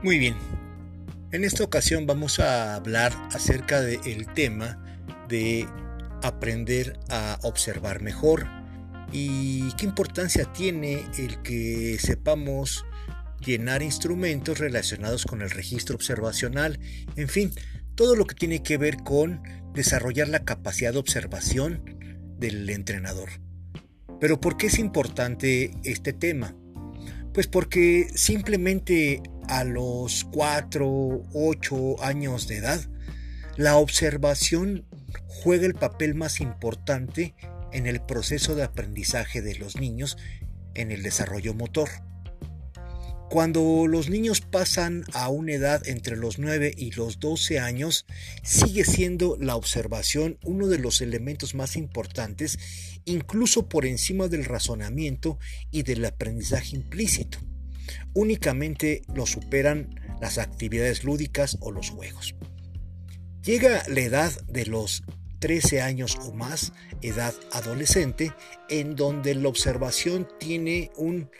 Muy bien. En esta ocasión vamos a hablar acerca del tema de aprender a observar mejor y qué importancia tiene el que sepamos llenar instrumentos relacionados con el registro observacional, en fin, todo lo que tiene que ver con desarrollar la capacidad de observación del entrenador. Pero ¿por qué es importante este tema? Pues porque simplemente a los 4, 8 años de edad, la observación juega el papel más importante en el proceso de aprendizaje de los niños en el desarrollo motor. Cuando los niños pasan a una edad entre los 9 y los 12 años, sigue siendo la observación uno de los elementos más importantes, incluso por encima del razonamiento y del aprendizaje implícito. Únicamente lo superan las actividades lúdicas o los juegos. Llega la edad de los 13 años o más, edad adolescente, en donde la observación tiene un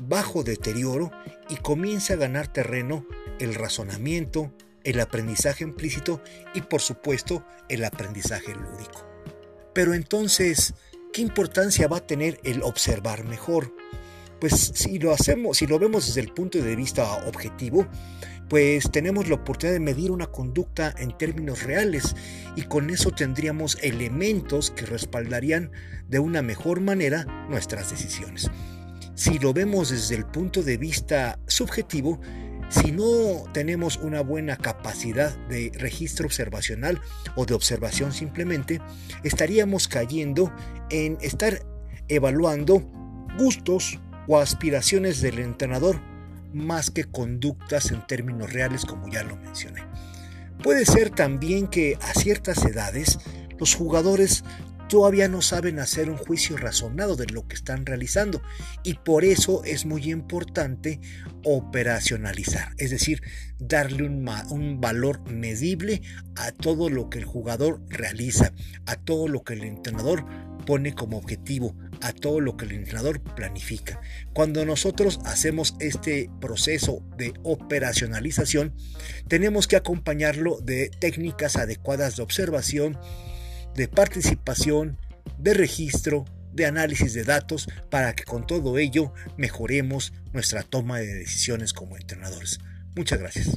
bajo deterioro y comienza a ganar terreno el razonamiento, el aprendizaje implícito y por supuesto el aprendizaje lúdico. Pero entonces, ¿qué importancia va a tener el observar mejor? Pues si lo hacemos, si lo vemos desde el punto de vista objetivo, pues tenemos la oportunidad de medir una conducta en términos reales y con eso tendríamos elementos que respaldarían de una mejor manera nuestras decisiones. Si lo vemos desde el punto de vista subjetivo, si no tenemos una buena capacidad de registro observacional o de observación simplemente, estaríamos cayendo en estar evaluando gustos o aspiraciones del entrenador más que conductas en términos reales como ya lo mencioné. Puede ser también que a ciertas edades los jugadores todavía no saben hacer un juicio razonado de lo que están realizando y por eso es muy importante operacionalizar, es decir, darle un, un, valor medible a todo lo que el jugador realiza, a todo lo que el entrenador pone como objetivo, a todo lo que el entrenador planifica. Cuando nosotros hacemos este proceso de operacionalización, tenemos que acompañarlo de técnicas adecuadas de observación, de participación, de registro, de análisis de datos para que con todo ello mejoremos nuestra toma de decisiones como entrenadores. Muchas gracias.